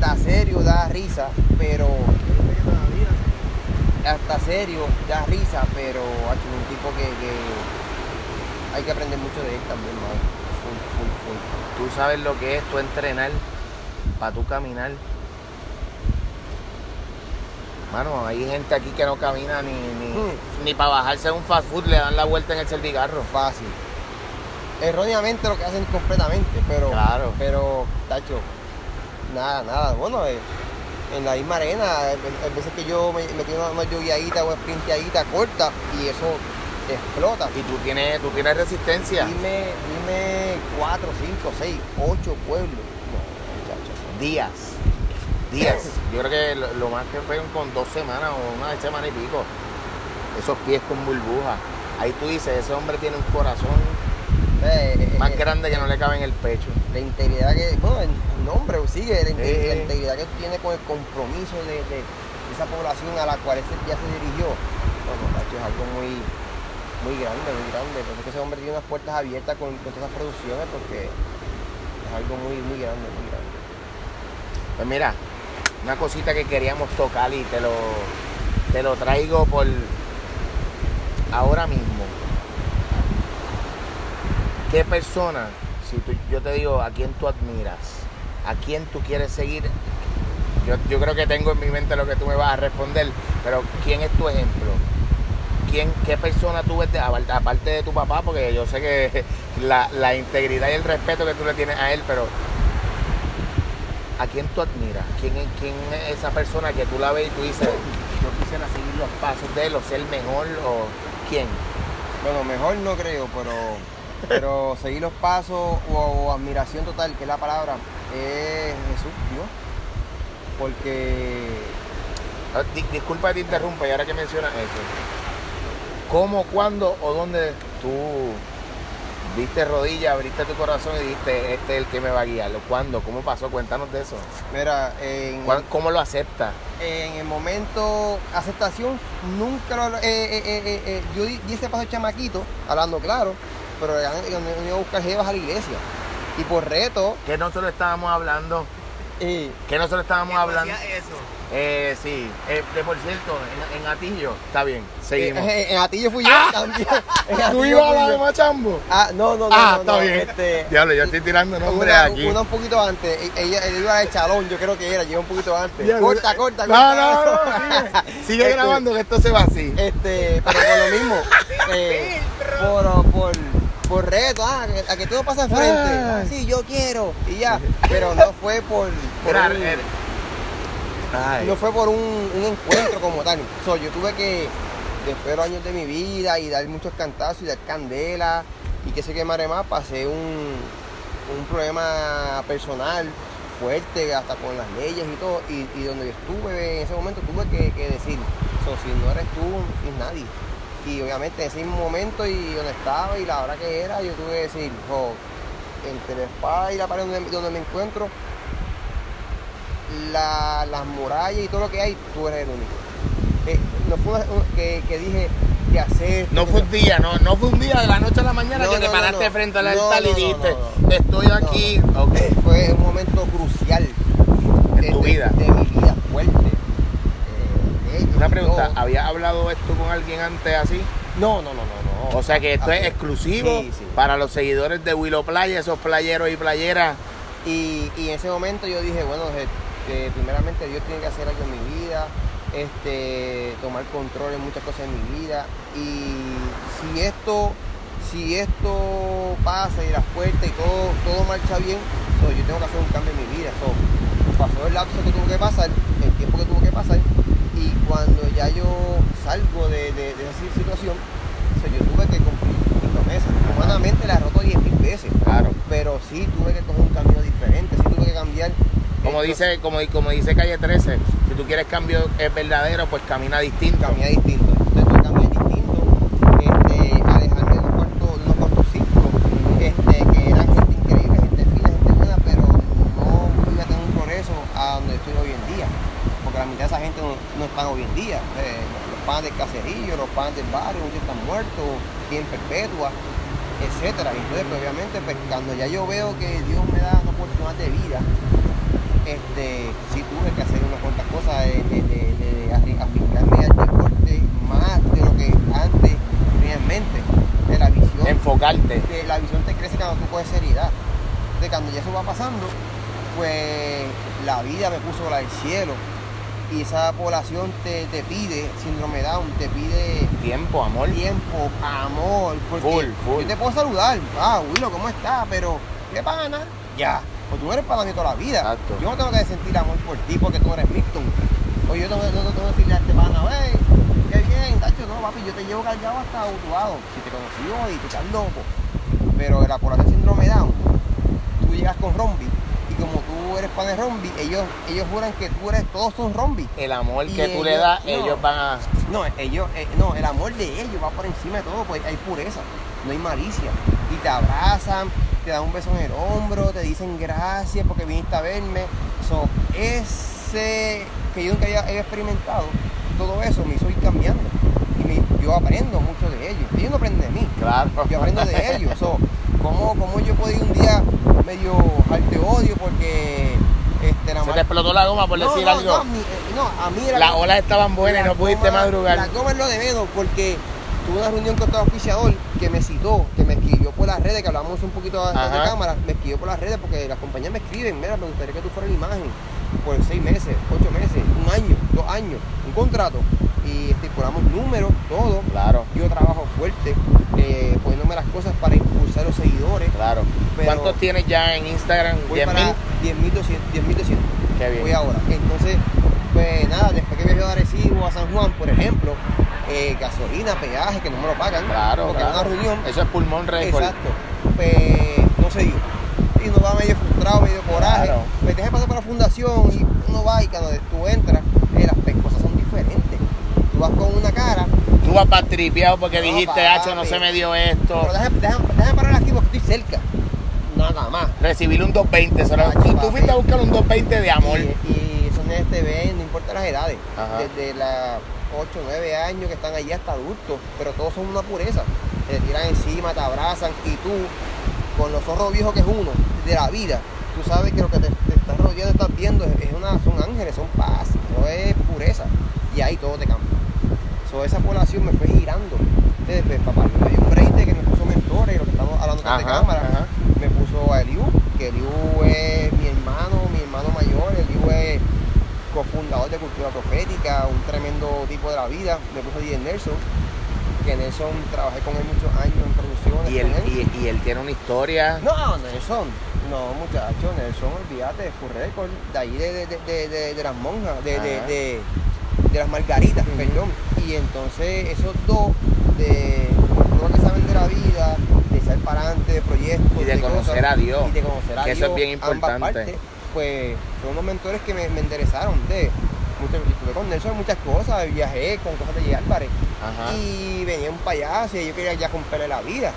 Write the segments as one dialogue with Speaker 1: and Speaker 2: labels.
Speaker 1: hasta serio da risa, pero hasta serio da risa, pero es un tipo que, que hay que aprender mucho de él también, mano. Full, full, full.
Speaker 2: Tú sabes lo que es tú entrenar para tú caminar. Mano, hay gente aquí que no camina ni, ni,
Speaker 1: Hmm.
Speaker 2: ni para bajarse de un fast food, le dan la vuelta en el servicarro.
Speaker 1: Fácil. Erróneamente lo que hacen completamente, pero.
Speaker 2: Claro.
Speaker 1: Pero, tacho, nada, nada. Bueno, eh, en la misma arena, hay veces que yo me metí una, una yogueadita o sprinteadita corta y eso explota.
Speaker 2: Y tú tienes, tú tienes resistencia.
Speaker 1: Dime, dime cuatro, cinco, seis, ocho pueblos. No, muchachos.
Speaker 2: Días. Días. Yo creo que lo, lo más que fue con dos semanas o una semana y pico. Esos pies con burbuja. Ahí tú dices, ese hombre tiene un corazón más
Speaker 1: eh,
Speaker 2: grande que no le cabe en el pecho.
Speaker 1: la integridad que, bueno, el nombre sigue, la, inte-
Speaker 2: Eh.
Speaker 1: la integridad que tiene con el compromiso de, de esa población a la cual ese ya se dirigió. Bueno, macho, es algo muy, muy grande, muy grande. Por eso es que ese hombre tiene unas puertas abiertas con, con todas esas producciones porque es algo muy, muy grande, muy grande.
Speaker 2: Pues mira, una cosita que queríamos tocar y te lo, te lo traigo por ahora mismo. ¿Qué persona, si tú- yo te digo a quién tú admiras, a quién tú quieres seguir? Yo, yo creo que tengo en mi mente lo que tú me vas a responder, pero ¿quién es tu ejemplo? ¿Quién, ¿Qué persona tú ves, de- aparte de tu papá? Porque yo sé que la, la integridad y el respeto que tú le tienes a él, pero ¿A quién tú admiras? ¿Quién ¿Quién es esa persona que tú la ves y tú dices, yo quisiera seguir los pasos de él o ser mejor o quién?
Speaker 1: Bueno, mejor no creo, pero, pero seguir los pasos o, o admiración total, que es la palabra, es Jesús, Dios. Porque
Speaker 2: Ah, di- disculpa que te interrumpa y ahora que mencionas eso. ¿Cómo, cuándo o dónde tú viste rodilla, abriste tu corazón y dijiste, este es el que me va a guiar? ¿Cuándo? ¿Cómo pasó? Cuéntanos de eso.
Speaker 1: Mira, en,
Speaker 2: ¿Cuán- ¿Cómo lo aceptas?
Speaker 1: en el momento aceptación, nunca lo. eh, eh, eh, eh, yo di, di ese paso de chamaquito, hablando claro, pero ya cuando yo iba a buscar jevas a la iglesia. Y por reto,
Speaker 2: ¿Qué nosotros estábamos hablando?
Speaker 1: eh,
Speaker 2: ¿Qué nosotros estábamos hablando?
Speaker 3: eso.
Speaker 2: Eh, sí, eh, de por cierto, en, en Atillo, está bien, seguimos.
Speaker 1: eh, en Atillo fui yo también. En
Speaker 2: ¿Tú ibas a la de Machambo?
Speaker 1: Ah, no, no, no.
Speaker 2: Ah,
Speaker 1: no,
Speaker 2: está
Speaker 1: no,
Speaker 2: bien.
Speaker 1: este,
Speaker 2: Diablo, yo estoy tirando nombres
Speaker 1: una,
Speaker 2: aquí.
Speaker 1: una un poquito antes. E- Ella, ella iba al chalón, yo creo que era, llegó un poquito antes.
Speaker 2: Diablo,
Speaker 1: corta, corta,
Speaker 2: No,
Speaker 1: corta.
Speaker 2: no, no, sigue, sigue
Speaker 1: Este,
Speaker 2: grabando que esto se va así.
Speaker 1: Este, pero por lo mismo, eh, por, por, por reto, ah, a que todo pasa al frente.
Speaker 2: Ah.
Speaker 1: Sí, yo quiero. Y ya. Pero no fue por. por
Speaker 2: Era-
Speaker 1: un-
Speaker 2: Ay.
Speaker 1: no fue por un, un encuentro como tal. So, yo tuve que, después de los años de mi vida y dar muchos cantazos y dar candela y que sé que madre más, pasé un, un problema personal fuerte, hasta con las leyes y todo. Y, y donde yo estuve en ese momento tuve que, que decir, so, si no eres tú, no es nadie. Y obviamente en ese momento y donde estaba y la hora que era, yo tuve que decir, entre la espada y la pared donde, donde me encuentro, la- las murallas y todo lo que hay, tú eres el único. Eh, no fue que, que dije que hacer.
Speaker 2: No fue un día, no, no fue un día de la noche a la mañana
Speaker 1: No,
Speaker 2: que te paraste
Speaker 1: no.
Speaker 2: frente al altar y dijiste, estoy aquí.
Speaker 1: Fue un momento crucial
Speaker 2: En tu vida.
Speaker 1: de mi vida fuerte.
Speaker 2: Una pregunta,
Speaker 1: todo.
Speaker 2: ¿habías hablado esto con alguien antes así?
Speaker 1: No, no, no, no, no.
Speaker 2: O sea que esto es
Speaker 1: Así.
Speaker 2: exclusivo
Speaker 1: Sí, sí.
Speaker 2: para los seguidores de Willow Playa, esos playeros y playeras.
Speaker 1: Y, y en ese momento yo dije, bueno, este, primeramente Dios tiene que hacer algo en mi vida, este, tomar control en muchas cosas en mi vida. Y si esto, si esto pasa y las puertas y todo, todo marcha bien, so, yo tengo que hacer un cambio en mi vida. So, pasó el lapso que tuvo que pasar, el tiempo que tuvo que pasar, y cuando ya yo salgo de, de- de esa situación, so, yo tuve que cumplir mi promesa. Humanamente la he roto 10 mil veces
Speaker 2: Claro.
Speaker 1: pero sí tuve que coger un camino diferente, sí tuve que cambiar.
Speaker 2: Como
Speaker 1: esto,
Speaker 2: dice, como, como dice Calle 13, si tú quieres cambio es verdadero, pues camina distinto.
Speaker 1: Caminar distinto. Entonces tuve que caminar distinto, este, alejarme de unos cuantos, de unos cuantos círculos, este, que eran gente increíble, gente fina, gente buena, pero no iba a tener un progreso a donde estoy hoy en día. Porque la mitad de esa gente no, no están hoy en día. Eh, los panes los panes del barrio, muchos están muertos, tienen perpetua, etcétera. Entonces, pues, obviamente, pues, cuando ya yo veo que Dios me da una oportunidad de vida, este, sí tuve que hacer unas cuantas cosas de, de, de, de al deporte más de lo que antes tenía en mente. De la visión.
Speaker 2: Enfocarte.
Speaker 1: que la visión te crece cuando tú coges seriedad. De cuando ya eso va pasando, pues la vida me puso la del cielo. Y esa población te, te pide, síndrome Down, te pide
Speaker 2: Tiempo, amor.
Speaker 1: tiempo, amor. Porque
Speaker 2: Full, full.
Speaker 1: yo te puedo saludar. Ah, Willow, ¿cómo estás? Pero, ¿qué pana? Ya. Pues tú eres para mí toda la vida.
Speaker 2: Exacto.
Speaker 1: Yo no tengo que sentir amor por ti porque tú eres Mixton. O yo tengo, no, no tengo que decirle a este pana, wey, qué bien, tacho, no, papi, yo te llevo cargado hasta Utuado. Si te conocí hoy, tú estás loco. Pero la población síndrome Down, tú llegas con Rombi como tú eres pan de Rombi, ellos, ellos juran que tú eres, todos son Rombi.
Speaker 2: El amor
Speaker 1: Y
Speaker 2: que tú le das,
Speaker 1: no.
Speaker 2: ellos van a.
Speaker 1: No, ellos, eh, no, el amor de ellos va por encima de todo, pues hay pureza, no hay malicia. Y te abrazan, te dan un beso en el hombro, te dicen gracias porque viniste a verme. So, ese que yo nunca había, había experimentado, todo eso me hizo ir cambiando. Y me- yo aprendo mucho de ellos. Ellos no aprenden de mí,
Speaker 2: Claro.
Speaker 1: yo aprendo de ellos. So, ¿cómo, cómo yo puedo ir un día medio arte odio porque este, la
Speaker 2: Se
Speaker 1: mar-
Speaker 2: te explotó la goma por
Speaker 1: no,
Speaker 2: decir
Speaker 1: no,
Speaker 2: algo.
Speaker 1: No, mi- eh, no, a mí la
Speaker 2: Las olas estaban buenas y no pudiste
Speaker 1: goma-
Speaker 2: madrugar.
Speaker 1: La goma es lo de menos porque tuve una reunión con todo auspiciador que me citó, que me escribió por las redes, que hablamos un poquito de, cámara, me escribió por las redes porque las compañías me escriben, mira, me gustaría que tú fueras la imagen por seis meses, ocho meses, un año, dos años, un contrato. Y estipulamos números, todo.
Speaker 2: Claro,
Speaker 1: Yo trabajo fuerte, eh, poniéndome las cosas para impulsar los seguidores.
Speaker 2: claro.
Speaker 1: Pero-
Speaker 2: ¿Cuántos tienes ya en Instagram?
Speaker 1: Voy
Speaker 2: ¿10
Speaker 1: para
Speaker 2: mil?
Speaker 1: 10.200. 10.200
Speaker 2: Qué bien.
Speaker 1: voy ahora. Entonces, pues nada, después que viajo de Arecibo a San Juan, por ejemplo, eh, gasolina, peaje, que no me lo pagan.
Speaker 2: Claro,
Speaker 1: porque
Speaker 2: claro.
Speaker 1: una reunión.
Speaker 2: Eso es pulmón récord.
Speaker 1: Exacto. Pues no se dio. Y uno va medio frustrado, medio coraje.
Speaker 2: Claro.
Speaker 1: Pues deja pasar por la fundación y uno va y cuando tú entras, eh, las cosas son diferentes. Tú vas con una cara.
Speaker 2: Tú vas para tripeado porque
Speaker 1: No,
Speaker 2: dijiste, hacho, no se me dio esto.
Speaker 1: Pero déjame, déjame, déjame parar aquí porque estoy cerca. Nada más.
Speaker 2: Recibir un 220. solo- tú, tú fuiste a buscar un 220 de amor.
Speaker 1: Y, y esos nenes te ven, no importa las edades,
Speaker 2: Ajá.
Speaker 1: desde las 8, 9 años que están allí hasta adultos, pero todos son una pureza. Te tiran encima, te abrazan y tú, con los ojos viejos que es uno, de la vida, tú sabes que lo que te, te rodeando, estás viendo, es una, son ángeles, son paz, no es pureza. Y ahí todo te cambia. So, esa población me fue girando. Entonces, pues, papá me dio un break de que me puso mentores, lo que estamos hablando de cámara
Speaker 2: ajá.
Speaker 1: me puso a Eliu, que Eliu es mi hermano, mi hermano mayor, Eliu es cofundador de Cultura Profética, un tremendo tipo de la vida, me puso a DJ Nelson, que Nelson trabajé con él muchos años en producciones
Speaker 2: Y él, y, y él tiene una historia.
Speaker 1: No, Nelson, no muchacho, Nelson, olvídate, fue récord, de ahí de, de, de, de- de- de las monjas, de, de, de- de las margaritas, perdón. Y entonces esos dos, de todo lo que saben de la vida, de salir para adelante, de proyectos,
Speaker 2: Y de conocer
Speaker 1: cosas,
Speaker 2: a Dios,
Speaker 1: y de conocer a
Speaker 2: que eso
Speaker 1: Dios,
Speaker 2: es bien
Speaker 1: ambas
Speaker 2: importante.
Speaker 1: partes, pues fueron unos mentores que me, me enderezaron de muchas, estuve con Nelson muchas cosas, viajé con cosas de. Álvarez
Speaker 2: Ajá.
Speaker 1: y venía un payaso y yo quería ya romperle la vida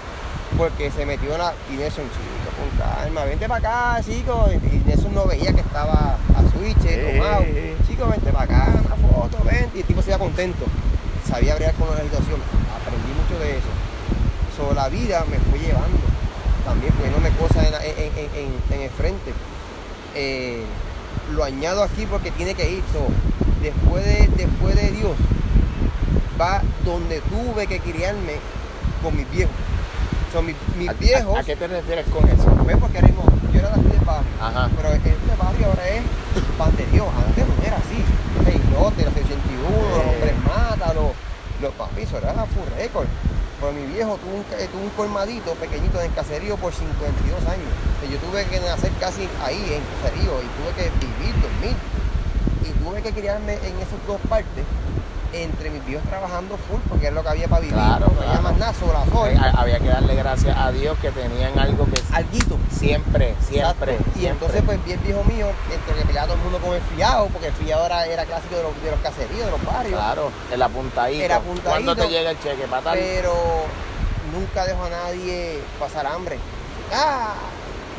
Speaker 1: porque se metió en la y Nelson chico con calma vente para acá chico y Nelson no veía que estaba a switch
Speaker 2: Eh.
Speaker 1: tomado chico vente para acá una foto vente y el tipo se iba contento sabía bregar con la situación aprendí mucho de eso so, la vida me fue llevando también poniéndome cosas en- en- en el frente Eh, lo añado aquí porque tiene que ir so, después de después de Dios va donde tuve que criarme con mis viejos. Son mis,
Speaker 2: ¿A-
Speaker 1: viejos,
Speaker 2: ¿A, a qué te refieres con eso?
Speaker 1: ¿ves? Porque ahora mismo, yo era de aquí del barrio,
Speaker 2: Ajá.
Speaker 1: pero este barrio ahora es pan de Dios. Antes no era así. El lote, los 81, los
Speaker 2: Eh.
Speaker 1: hombres mata, los, los papis, eso era full record. Pero mi viejo tuvo un, ca- tuvo un colmadito pequeñito en el caserío por 52 años. Yo tuve que nacer casi ahí, en caserío, y tuve que vivir, dormir. Tuve que criarme en esas dos partes, entre mis viejos trabajando full, porque es lo que había para vivir.
Speaker 2: Claro,
Speaker 1: no había
Speaker 2: claro.
Speaker 1: más nada, sobre la
Speaker 2: Eh, ha- Había que darle gracias a Dios que tenían algo que
Speaker 1: Alguito.
Speaker 2: siempre, siempre,
Speaker 1: Exacto. Y
Speaker 2: siempre.
Speaker 1: entonces, pues, vi el viejo mío, entre que peleaba todo el mundo con el fiado, porque el fiado era, era clásico de los, de los caseríos, de los barrios.
Speaker 2: Claro, el apuntadito.
Speaker 1: El apuntadito.
Speaker 2: ¿Cuándo te llega el cheque? ¿Para tal?
Speaker 1: Pero nunca dejo a nadie pasar hambre. Ah,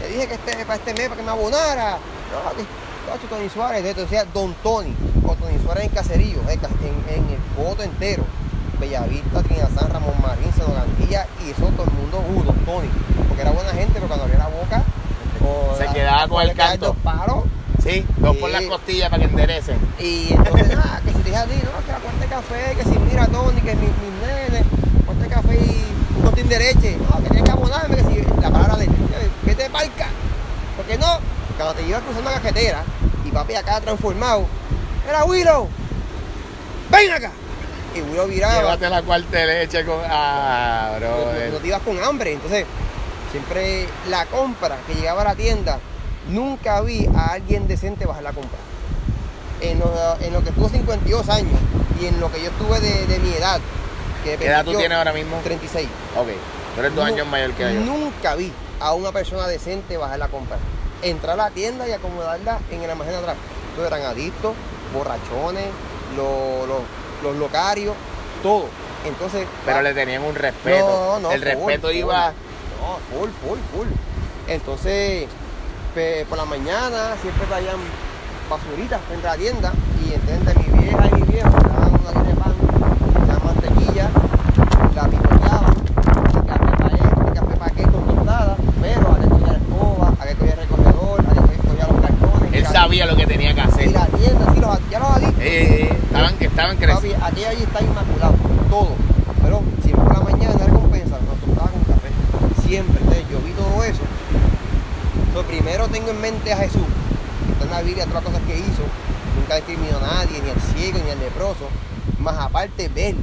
Speaker 1: le dije que este, para este mes, para que me abonara. No, que cacho, Tony Suárez, entonces decía Don Tony, o Tony Suárez en caserío, en, ca- en- en el voto entero. Bellavista, Trinidad San Ramón Marín, Senogandilla, y eso todo el mundo, uh, Don Tony. Porque era buena gente, pero cuando abría la boca, o
Speaker 2: Se
Speaker 1: la-
Speaker 2: quedaba con el canto.
Speaker 1: palos,
Speaker 2: Sí, dos por las costillas para que enderecen.
Speaker 1: Y entonces, nada, que si te dije a ti, no, que la cuenta de café, que si mira Tony, que mis, mis nenes, cuenta de café y un botín de leche, no, que tienes que abonarme, que si la palabra leche, vete palca, porque no, cuando te ibas cruzando la cajetera y papi acá transformado, era Willow, ven acá, y Willow viraba,
Speaker 2: Llévate la cuarta de leche con. Ah,
Speaker 1: no-
Speaker 2: bro.
Speaker 1: no te ibas con hambre, entonces siempre la compra que llegaba a la tienda, nunca vi a alguien decente bajar la compra. En lo, en lo que estuvo 52 años y en lo que yo estuve de, de mi edad, que
Speaker 2: ¿Qué edad tú tienes ahora mismo?
Speaker 1: 36.
Speaker 2: Ok, tú eres dos años mayor que yo.
Speaker 1: Nunca vi a una persona decente bajar la compra. Entrar a la tienda y acomodarla en el almacén de atrás. Todos eran adictos, borrachones, los, los, los locarios, todo. Entonces,
Speaker 2: Pero le tenían un respeto.
Speaker 1: no, no,
Speaker 2: El
Speaker 1: full,
Speaker 2: respeto
Speaker 1: full.
Speaker 2: iba.
Speaker 1: No, full, full, full. Entonces, pe- por la mañana siempre traían basuritas frente a la tienda y entre mi vieja y mi viejo daban una harina de pan, echaban mantequilla, la picoteaban, y café para esto, y café para aquel con tostada, pero aquel cogía la escoba, aquel cogía el recogedor, aquel cogía los cartones.
Speaker 2: Él
Speaker 1: y la-
Speaker 2: sabía lo que tenía que hacer.
Speaker 1: Y la tienda, sí, los, ya los adictos.
Speaker 2: Eh, eh, estaban, estaban creciendo.
Speaker 1: Aquella allí está inmaculado, todo. Pero siempre por la mañana la recompensa nos tostaba con café. Siempre. Entonces yo vi todo eso. Primero tengo en mente a Jesús, que está en la Biblia, todas las cosas que hizo. Nunca discriminó a nadie, ni al ciego, ni al leproso. Más aparte, ver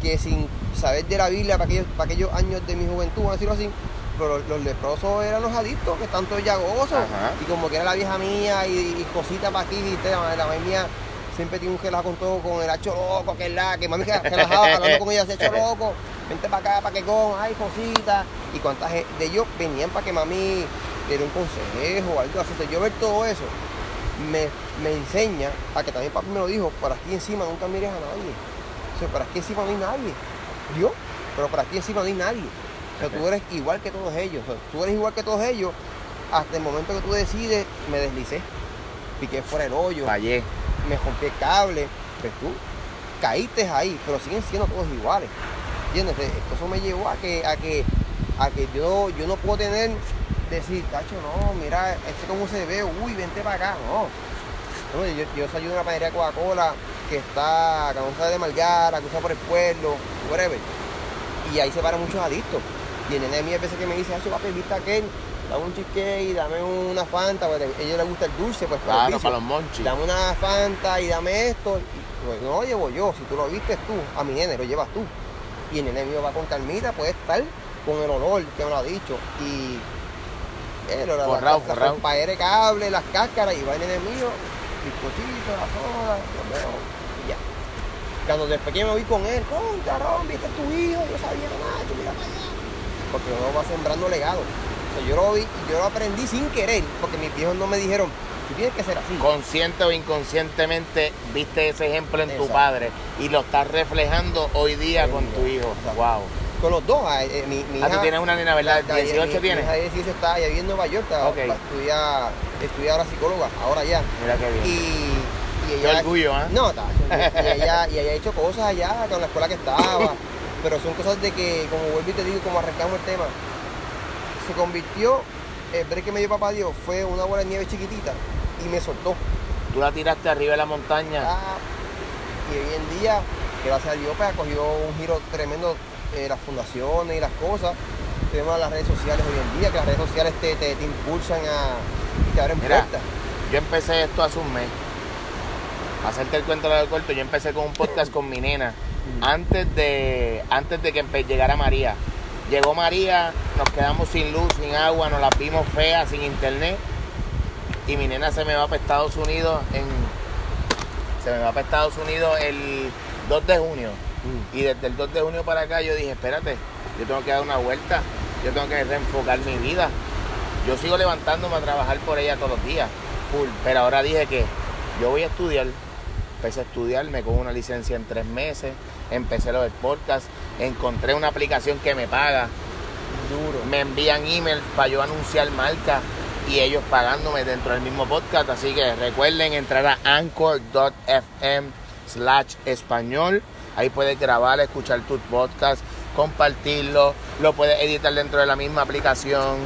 Speaker 1: que sin saber de la Biblia para aquellos, para aquellos años de mi juventud, vamos a decirlo así, pero los, los leprosos eran los adictos, que están todos llagosos.
Speaker 2: Ajá.
Speaker 1: Y como que era la vieja mía y, y cositas para aquí, ¿viste? la, la mía siempre tiene un relajo con todo, con el hacho loco, que es la, que mami que relajaba hablando con ella, se hecho loco, vente para acá, para que con, ay, cositas. Y cuántas de ellos venían para que mami le diera un consejo algo así. O sea, yo ver todo eso me, me enseña a que también papi me lo dijo, por aquí encima nunca mires a nadie. O sea, por aquí encima no hay nadie. Dios, pero por aquí encima no hay nadie. O sea, tú eres igual que todos ellos. O sea, tú eres igual que todos ellos hasta el momento que tú decides, me deslicé. Piqué fuera el hoyo
Speaker 2: Fallé.
Speaker 1: Me rompí el cable, pues tú caíste ahí, pero siguen siendo todos iguales. ¿Entiendes? Eh, Eso me llevó a que, a que, a que yo, yo no puedo tener, decir, tacho, no, mira, este cómo se ve, uy, vente para acá, no. Yo, yo salí de una panadería Coca-Cola que está, sabe de Malgara, usa por el pueblo, whatever. Y ahí se paran muchos adictos. Y el nene mío a veces que me dice, tacho, papi, viste aquel, dame un cheesecake, dame una Fanta, porque a ellos les gusta el dulce, pues para el
Speaker 2: Claro, para los monchis.
Speaker 1: dame una Fanta y dame esto. Y, pues, no lo llevo yo, si tú lo viste tú, a mi nene lo llevas tú. Y el nene mío va con calmita, puede estar con el olor que me lo ha dicho. Y lo- la,
Speaker 2: Forrado,
Speaker 1: la, de cable, las cáscaras, y va el nene mío, bizcochito, la soda, lo veo, y ya. Cuando después que me voy con él, contra Ron, viste tu hijo, yo sabía tú mira para allá. Porque uno va sembrando legado. Sea, yo lo vi y yo lo aprendí sin querer, porque mis viejos no me dijeron, tú tienes que ser así.
Speaker 2: Consciente o inconscientemente viste ese ejemplo en tu
Speaker 1: Exacto.
Speaker 2: padre y lo estás reflejando hoy día con tu hijo.
Speaker 1: Exacto.
Speaker 2: Wow.
Speaker 1: Con los dos, ah, eh, mi, mi
Speaker 2: Ah, tú tienes una nena, ¿verdad?
Speaker 1: la-
Speaker 2: 18
Speaker 1: mi-
Speaker 2: tienes.
Speaker 1: Mi hija de 18 está allá en Nueva York, está,
Speaker 2: Ok.
Speaker 1: va a estudiar, estudia ahora psicóloga, ahora ya.
Speaker 2: Mira qué bien.
Speaker 1: Y, y
Speaker 2: Qué
Speaker 1: ella.
Speaker 2: orgullo, ¿ah?
Speaker 1: No, tacho, y ella, y ella ha hecho cosas allá con la escuela que estaba, pero son cosas de que, como vuelvo y te digo, como arrancamos el tema, se convirtió, el break que me dio papá Dios fue una bola de nieve chiquitita y me soltó.
Speaker 2: Tú la tiraste arriba de la montaña.
Speaker 1: Ah, y hoy en día, gracias a Dios, pues, ha cogido un giro tremendo eh, las fundaciones y las cosas. Tenemos las redes sociales hoy en día, que las redes sociales te, te, te impulsan a, y te abren
Speaker 2: Mira.
Speaker 1: puertas.
Speaker 2: Yo empecé esto hace un mes. Hacerte el cuento del corto, yo empecé con un podcast con mi nena. Antes de, antes de que llegara María. Llegó María, nos quedamos sin luz, sin agua, nos la vimos feas, sin internet. Y mi nena se me va para Estados Unidos en. Se me va para Estados Unidos el 2 de junio. Y desde el 2 de junio para acá yo dije, espérate, yo tengo que dar una vuelta, yo tengo que reenfocar mi vida. Yo sigo levantándome a trabajar por ella todos los días, full. Pero ahora dije que yo voy a estudiar. Empecé a estudiar, me cojo una licencia en tres meses, empecé lo del podcast, encontré una aplicación que me paga,
Speaker 1: Duro.
Speaker 2: me envían emails para yo anunciar marcas y ellos pagándome dentro del mismo podcast. Así que recuerden entrar a anchor.fm slash español. Ahí puedes grabar, escuchar tus podcasts, compartirlo, lo puedes editar dentro de la misma aplicación.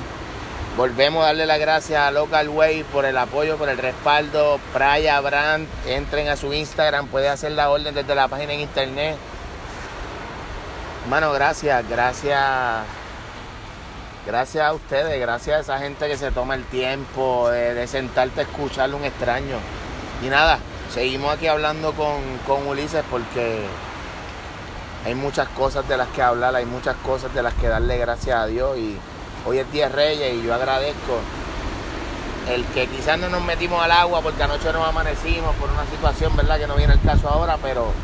Speaker 2: Volvemos a darle las gracias a Local Way por el apoyo, por el respaldo. Praya Brand, entren a su Instagram, pueden hacer la orden desde la página en internet. Hermano, gracias, gracias. Gracias a ustedes, gracias a esa gente que se toma el tiempo de, sentarte a escucharle un extraño. Y nada, seguimos aquí hablando con, con Ulises porque hay muchas cosas de las que hablar, hay muchas cosas de las que darle gracias a Dios y hoy es Día Reyes y yo agradezco el que quizás no nos metimos al agua porque anoche nos amanecimos por una situación, ¿verdad? Que no viene el caso ahora, pero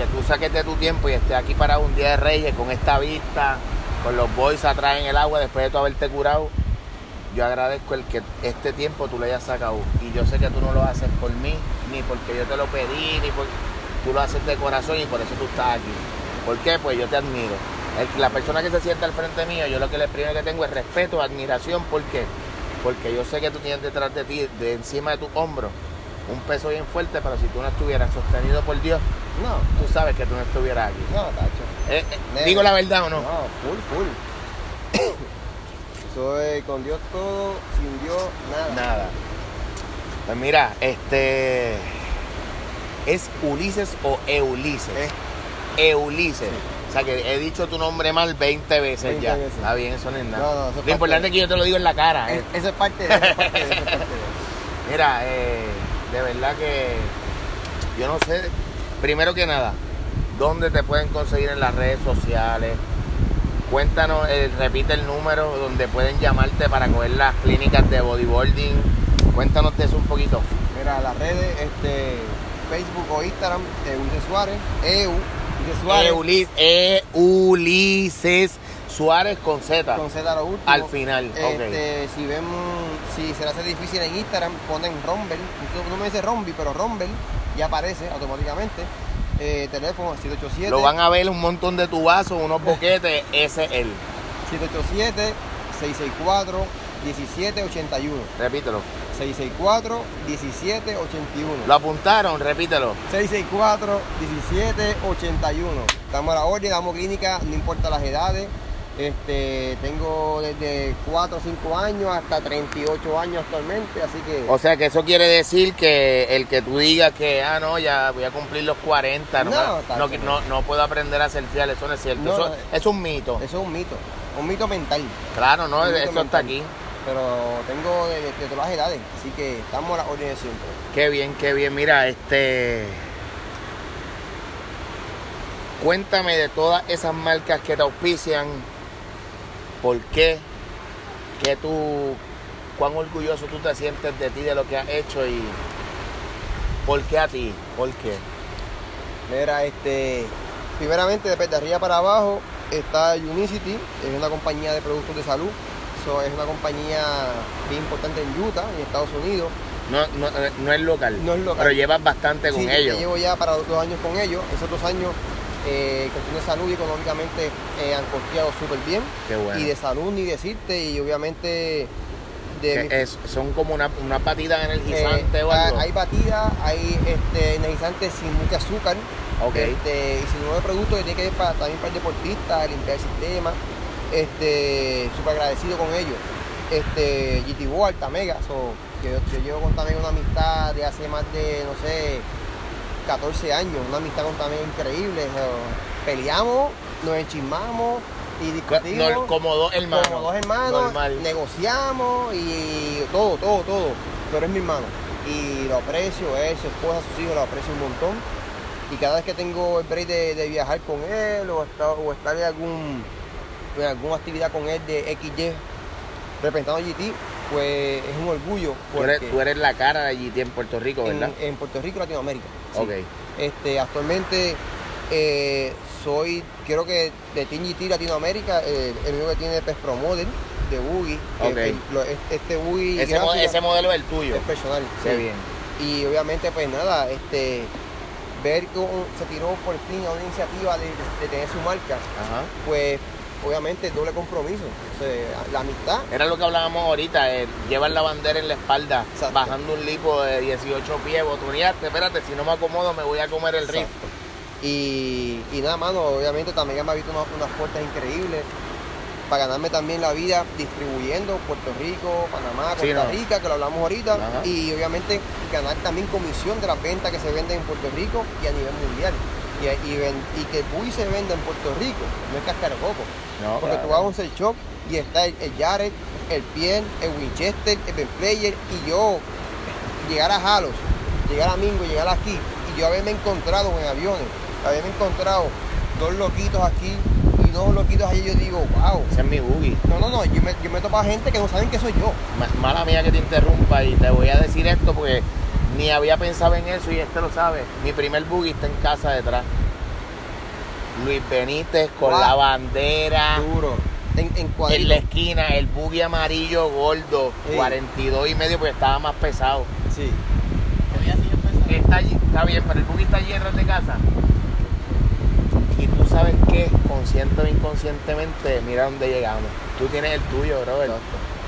Speaker 2: que tú saques de tu tiempo y estés aquí para un Día de Reyes con esta vista, con los boys atrás en el agua después de tú haberte curado. Yo agradezco el que este tiempo tú lo hayas sacado y yo sé que tú no lo haces por mí, ni porque yo te lo pedí, ni porque tú lo haces de corazón y por eso tú estás aquí. ¿Por qué? Pues yo te admiro. La persona que se sienta al frente mío, yo lo que le primero que tengo es respeto, admiración, ¿por qué? Porque yo sé que tú tienes detrás de ti, de encima de tu hombro, un peso bien fuerte, pero si tú no estuvieras sostenido por Dios,
Speaker 1: No,
Speaker 2: tú sabes que tú no estuvieras aquí.
Speaker 1: no, tacho.
Speaker 2: Eh, eh. ¿Digo la verdad o no?
Speaker 1: No, full, full. Soy con Dios todo, sin Dios nada.
Speaker 2: Nada. Pues mira, este. ¿Es Ulises o Eulises?
Speaker 1: Eh.
Speaker 2: Eulises. O sea que he dicho tu nombre mal 20 veces
Speaker 1: 20
Speaker 2: ya.
Speaker 1: veces.
Speaker 2: Está bien, eso no es nada.
Speaker 1: No, no, eso es
Speaker 2: Lo importante
Speaker 1: de-
Speaker 2: es que yo te lo digo en la cara. eh.
Speaker 1: Es- Eso es parte de eso, es parte de eso, es parte de eso.
Speaker 2: Mira, eh, de verdad que yo no sé, primero que nada, ¿dónde te pueden conseguir en las redes sociales? Cuéntanos, eh, repite el número donde pueden llamarte para coger las clínicas de bodyboarding. Cuéntanos de eso un poquito.
Speaker 1: Mira, las redes, este, Facebook o Instagram, de Ulises Suárez, EU, Suárez,
Speaker 2: Eulis- Ulises Suárez con Z.
Speaker 1: con Z lo último.
Speaker 2: Al final.
Speaker 1: Este, si ven, si se le hace difícil en Instagram, ponen Rumble, no me dice Rombi, pero Rumble, ya aparece automáticamente. Eh, teléfono 787
Speaker 2: Lo van a ver un montón de tubazos, unos boquetes, ese es él.
Speaker 1: 787 664 1781
Speaker 2: Repítelo.
Speaker 1: 664 1781
Speaker 2: ¿Lo apuntaron? Repítelo.
Speaker 1: 664 1781 Estamos a la orden, damos clínica, no importa las edades. Este, tengo desde 4 o 5 años hasta 38 años actualmente, así que
Speaker 2: O sea que eso quiere decir que el que tú digas que, ah, no, ya voy a cumplir los 40, no,
Speaker 1: No,
Speaker 2: no, no, no puedo aprender a ser fiel, eso no es cierto. Eso
Speaker 1: no,
Speaker 2: es un mito.
Speaker 1: eso es un mito, un mito mental.
Speaker 2: Claro, no, eso está aquí.
Speaker 1: Pero tengo de, de- de todas las edades, así que estamos a la orden de siempre.
Speaker 2: Qué bien, qué bien. Mira, este. Cuéntame de todas esas marcas que te auspician. ¿Por qué? ¿Qué tú. cuán orgulloso tú te sientes de ti, de lo que has hecho y. ¿Por qué a ti? ¿Por qué?
Speaker 1: Mira, este, primeramente de arriba para abajo está Unicity, es una compañía de productos de salud. So, es una compañía bien importante en Utah, en Estados Unidos.
Speaker 2: No, no, eh, no es local.
Speaker 1: No es local.
Speaker 2: Pero llevas bastante con
Speaker 1: Sí,
Speaker 2: ellos.
Speaker 1: yo llevo ya para dos años con ellos. Esos dos años, eh, cuestión de salud y económicamente, eh, han costeado súper bien.
Speaker 2: Qué bueno.
Speaker 1: Y de salud ni decirte, y obviamente de mi-
Speaker 2: Que es- son como una, una patita
Speaker 1: eh,
Speaker 2: energizante o
Speaker 1: hay-
Speaker 2: algo.
Speaker 1: hay batidas, hay este, energizantes sin mucho azúcar.
Speaker 2: Ok.
Speaker 1: Este, y sin nuevo producto que tiene que ver para, también para el deportista, limpiar el sistema. Este, súper agradecido con ellos. Este, GT World, Tamega, so, que yo, yo llevo con Tamega una amistad de hace más de, no sé, 14 años, una amistad con Tamega increíble. peleamos, nos enchismamos y discutimos.
Speaker 2: No, como dos hermanos.
Speaker 1: Como dos hermanos,
Speaker 2: Normal.
Speaker 1: negociamos y todo, todo, todo. Pero es mi hermano. Y lo aprecio, él, su esposa, sus hijos, lo aprecio un montón. Y cada vez que tengo el break de, de viajar con él o estar, o estar en, algún, en alguna actividad con él de XY representando a GT, pues es un orgullo.
Speaker 2: Tú eres, tú eres la cara de GT en Puerto Rico, ¿verdad?
Speaker 1: en Puerto Rico y Latinoamérica. sí.
Speaker 2: Ok.
Speaker 1: Este, actualmente eh, soy, creo que de Team GT Latinoamérica, eh, el único que tiene Pez Pro Model de Boogie. que-
Speaker 2: Ok.
Speaker 1: que lo- este Boogie
Speaker 2: Ese,
Speaker 1: gráfica
Speaker 2: ese modelo es el tuyo.
Speaker 1: es personal.
Speaker 2: Qué
Speaker 1: sí.
Speaker 2: bien.
Speaker 1: Y obviamente, pues nada, este, ver cómo se tiró por fin a una iniciativa de, de tener su marca,
Speaker 2: Ajá.
Speaker 1: pues obviamente doble compromiso. O sea, la amistad,
Speaker 2: Era lo que hablábamos ahorita, eh, llevar la bandera en la espalda,
Speaker 1: Exacto.
Speaker 2: bajando un lipo de 18 pies, botoneaste, espérate, si no me acomodo me voy a comer el riff.
Speaker 1: Y, y nada, mano, obviamente también me ha visto unas, unas puertas increíbles. para ganarme también la vida distribuyendo Puerto Rico, Panamá,
Speaker 2: Sí,
Speaker 1: Costa
Speaker 2: no.
Speaker 1: Rica, que lo hablamos ahorita,
Speaker 2: Ajá.
Speaker 1: y obviamente ganar también comisión de las ventas que se venden en Puerto Rico y a nivel mundial. Y, y, ven- y que buggy se venda en Puerto Rico, no es cascar coco.
Speaker 2: No,
Speaker 1: Porque
Speaker 2: claro.
Speaker 1: tú vas a un shop y está el, el Jared, el Piel, el Winchester, el Ben Player y yo llegar a Halos, llegar a Mingo, llegar aquí y yo haberme encontrado en aviones, haberme encontrado dos loquitos aquí y dos loquitos allí, yo digo, wow.
Speaker 2: Ese es mi boogie.
Speaker 1: No, no, no, yo me, yo me topo a gente que no saben que soy yo.
Speaker 2: Ma- Mala mía que te interrumpa y te voy a decir esto porque ni había pensado en eso y este lo sabe. Mi primer boogie está en casa detrás. Luis Benítez con
Speaker 1: Wow.
Speaker 2: la bandera.
Speaker 1: Duro. En, en
Speaker 2: En
Speaker 1: cuadrito.
Speaker 2: la esquina, el buggy amarillo gordo,
Speaker 1: Sí.
Speaker 2: 42 y medio porque estaba más pesado.
Speaker 1: Sí.
Speaker 2: Está, allí, está bien, pero el buggy está allí detrás de casa. Y tú sabes que, consciente o inconscientemente, mira dónde llegamos. Tú tienes el tuyo, brother.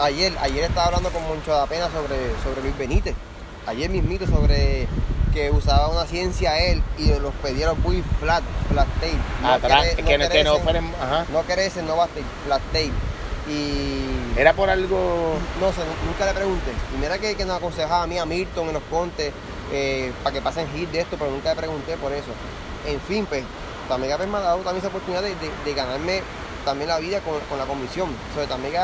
Speaker 1: Ayer, ayer estaba hablando con Moncho de Pena sobre, sobre Luis Benítez. Ayer mismito sobre que usaba una ciencia él y los los buggy flat, flat tail.
Speaker 2: Que, no- que no. Ajá.
Speaker 1: No crecen, no basta, flat tail. Y
Speaker 2: Era por algo.
Speaker 1: no sé, nu- nunca le pregunté. Y mira que, que nos aconsejaba a mí, a Milton, en los contes, eh, para que pasen hit de esto, pero nunca le pregunté por eso. En fin, pues, también me ha dado también esa oportunidad de, de- de ganarme también la vida con, con la comisión. Sobre también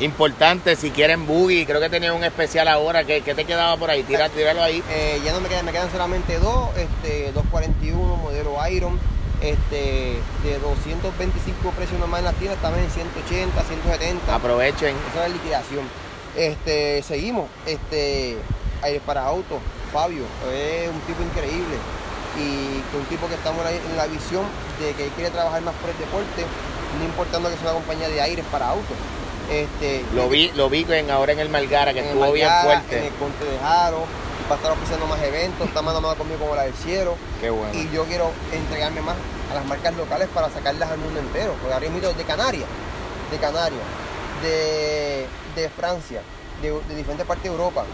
Speaker 2: Importante, si quieren boogie, creo que tenía un especial ahora. ¿Qué, qué te quedaba por ahí? Tira, tíralo ahí.
Speaker 1: Eh, ya no me quedan, me quedan solamente dos, este, 241 modelo Iron, este, de 225 precios normal en las tiendas, también en 180, 170,
Speaker 2: Aprovechen.
Speaker 1: esa es la liquidación. Este, seguimos, este, aires para autos, Fabio, es un tipo increíble y que un tipo que estamos en la, visión de que quiere trabajar más por el deporte, no importando que sea una compañía de aires para autos. Este,
Speaker 2: Lo vi, lo vi en, ahora en el Malgara, que estuvo bien
Speaker 1: Margara, En
Speaker 2: fuerte.
Speaker 1: el Conte de Jaro, va a estar oficiando más eventos, está a mano conmigo como la del cielo.
Speaker 2: Qué bueno.
Speaker 1: Y yo quiero entregarme más a las marcas locales para sacarlas al mundo entero. Porque ahora mismo de Canarias, de Canarias, de, de Francia, de, de diferentes partes de Europa,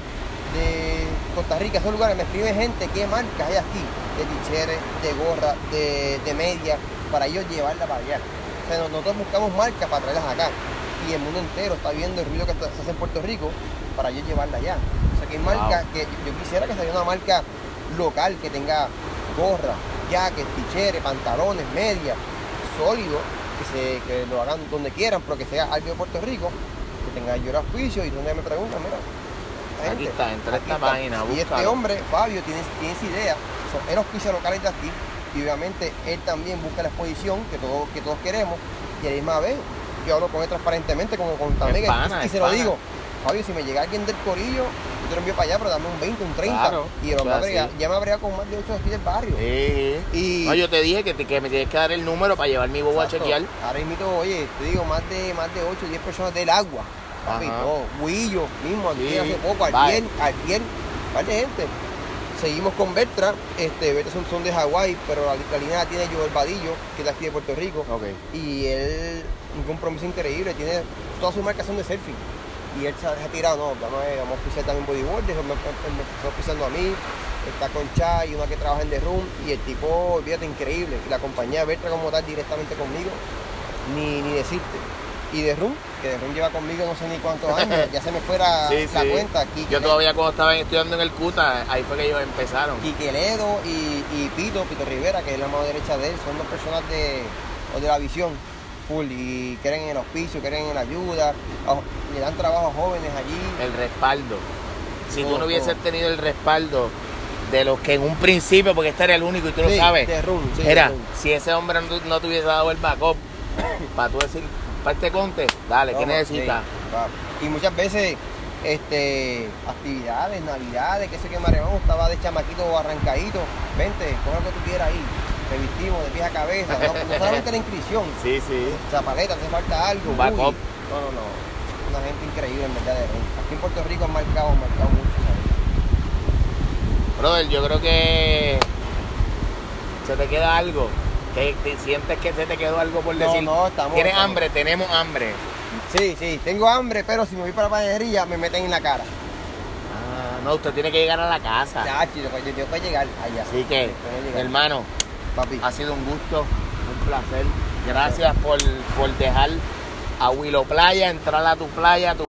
Speaker 1: de Costa Rica, esos lugares me escribe gente qué marcas hay aquí, de ticheres, de gorra, de, de media, para ellos llevarla para allá. O sea, nosotros buscamos marcas para traerlas acá. Y el mundo entero está viendo el ruido que se hace en Puerto Rico para ellos llevarla allá. O sea, que hay marcas que yo quisiera que sea una marca local que tenga gorra, jackets, ticheres, pantalones, medias, sólidos, que, se, que lo hagan donde quieran, pero que sea algo de Puerto Rico, que tenga yo el auspicio y donde me preguntan, mira, esta
Speaker 2: Aquí
Speaker 1: gente,
Speaker 2: está, entra esta
Speaker 1: está.
Speaker 2: página,
Speaker 1: Y este hombre, Fabio, tiene, tiene esa idea, son, él auspicia locales de aquí, y obviamente él también busca la exposición que todos, que todos queremos, y a la misma vez yo hablo con él transparentemente como con tu amiga, y-
Speaker 2: pana,
Speaker 1: y, se lo
Speaker 2: pana.
Speaker 1: digo, Fabio, si me llega alguien del corillo, yo te lo envío para allá, pero dame un 20, un 30.
Speaker 2: Claro,
Speaker 1: y
Speaker 2: es
Speaker 1: brega-
Speaker 2: así.
Speaker 1: ya me habría con más de 8 de aquí del barrio.
Speaker 2: Sí.
Speaker 1: Y
Speaker 2: No, yo te dije que, te- que me tienes que dar el número para llevar mi bobo a chequear.
Speaker 1: Ahora mismo, oye, te digo, más de más de 8 o 10 personas del agua. Papi, todo. Huillo mismo, aquí hace poco,
Speaker 2: Vaya.
Speaker 1: Ariel, Ariel, par de gente. Seguimos con Bertra, este, Bertra son, son de Hawái, pero la, la línea la tiene Joel Vadillo, que es de aquí de Puerto Rico. Y él, un compromiso increíble, tiene todas sus marcas son de selfie. Y él se ha tirado, no, vamos a, vamos a oficiar también bodyboarders, me, me, me está oficiando a mí, está con Chai, una que trabaja en The Room, y el tipo, olvídate, increíble. Y la compañía Bertra como tal directamente conmigo, ni, ni decirte. Y The Room, que The Room lleva conmigo no sé ni cuántos años, ya se me fuera
Speaker 2: Sí,
Speaker 1: la
Speaker 2: sí.
Speaker 1: cuenta. Quique
Speaker 2: Yo todavía cuando estaba estudiando en el CUTA, ahí fue que ellos empezaron.
Speaker 1: Quique Ledo y, y Pito, Pito Rivera, que es la mano derecha de él, son dos personas de, o de la visión full y creen en el auspicio, creen en la ayuda, le dan trabajo a jóvenes allí.
Speaker 2: El respaldo. Si tú no hubieses
Speaker 1: todo.
Speaker 2: tenido el respaldo de los que en un principio, porque este era el único y tú
Speaker 1: Sí,
Speaker 2: lo sabes,
Speaker 1: Room, sí,
Speaker 2: era,
Speaker 1: Room.
Speaker 2: si ese hombre no, no te hubiese dado el backup, para tú decir, para este conte, dale, ¿qué necesitas?
Speaker 1: sí. Y muchas veces, este, actividades, navidades, que sé que Maremón estaba de chamaquito arrancadito, vente, coge lo que tú quieras ahí, te vestimos de pies a cabeza, no, no solamente la inscripción,
Speaker 2: Sí, sí.
Speaker 1: zapaleta, hace falta algo,
Speaker 2: backup.
Speaker 1: buggy. No, no, no, una gente increíble en verdad de Room. Aquí en Puerto Rico han marcado, han marcado mucho, ¿sabes?
Speaker 2: Brother, yo creo que se te queda algo. Que te sientes que se te quedó algo por
Speaker 1: No,
Speaker 2: decir.
Speaker 1: no, estamos-
Speaker 2: ¿Tienes
Speaker 1: estamos-
Speaker 2: hambre? Tenemos hambre.
Speaker 1: Sí, sí, tengo hambre, pero si me voy para la panadería me meten en la cara.
Speaker 2: Ah, no, usted tiene que llegar a la casa.
Speaker 1: Ya, chico, yo tengo que llegar allá.
Speaker 2: Así que,
Speaker 1: Tengo que llegar.
Speaker 2: hermano,
Speaker 1: papi.
Speaker 2: ha sido un gusto, un placer. Gracias por, por dejar a Willow Playa, entrar a tu playa, tu